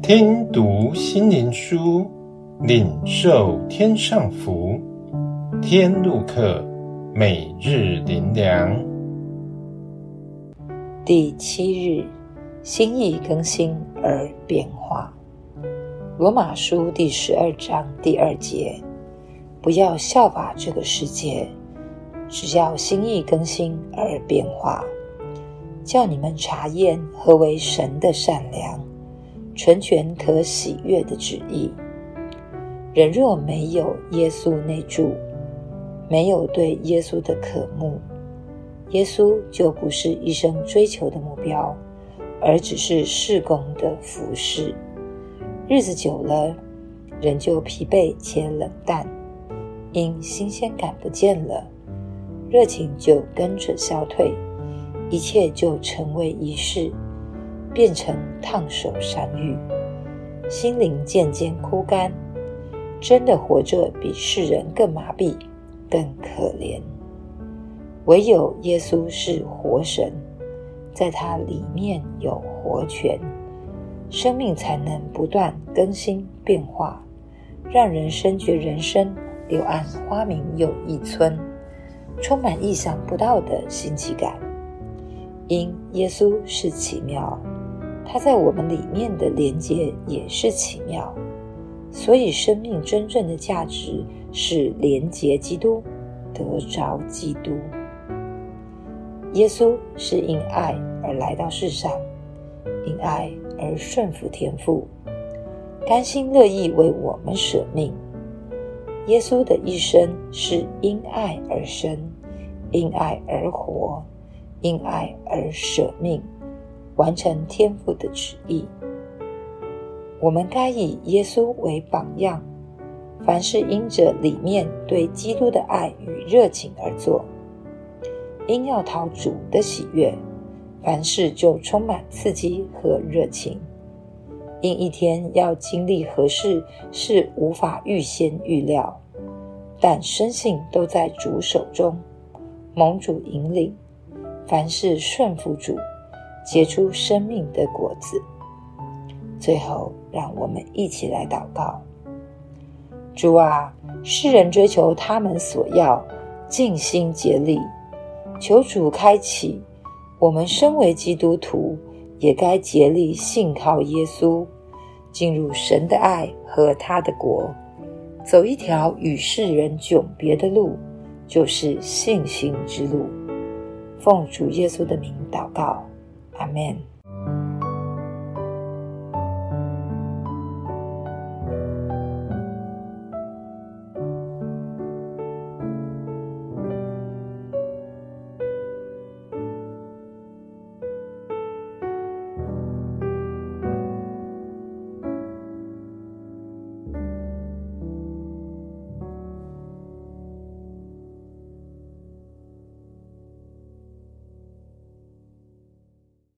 听读心灵书，领受天上福。天路客，每日灵粮。第七日，心意更新而变化。罗马书第十二章第二节：不要效法这个世界，只要心意更新而变化，叫你们查验何为神的善良。纯全可喜悦的旨意。人若没有耶稣内住，没有对耶稣的渴慕，耶稣就不是一生追求的目标，而只是事工的服饰。日子久了，人就疲惫且冷淡，因新鲜感不见了，热情就跟着消退，一切就成为仪式。变成烫手山芋，心灵渐渐枯干，真的活着比世人更麻痹、更可怜。唯有耶稣是活神，在他里面有活泉，生命才能不断更新变化，让人深觉人生柳暗花明又一村，充满意想不到的新奇感。因耶稣是奇妙。它在我们里面的连结也是奇妙，所以生命真正的价值是连结基督，得着基督。耶稣是因爱而来到世上，因爱而顺服天父，甘心乐意为我们舍命。耶稣的一生是因爱而生，因爱而活，因爱而舍命。完成天父的旨意，我们该以耶稣为榜样，凡事因着里面对基督的爱与热情而做，因要讨主的喜悦，凡事就充满刺激和热情。因一天要经历何事是无法预先预料，但生性都在主手中，蒙主引领，凡事顺服主。结出生命的果子。最后，让我们一起来祷告：主啊，世人追求他们所要，尽心竭力，求主开启我们身为基督徒，也该竭力信靠耶稣，进入神的爱和他的国，走一条与世人迥别的路，就是信心之路。奉主耶稣的名祷告。Amen.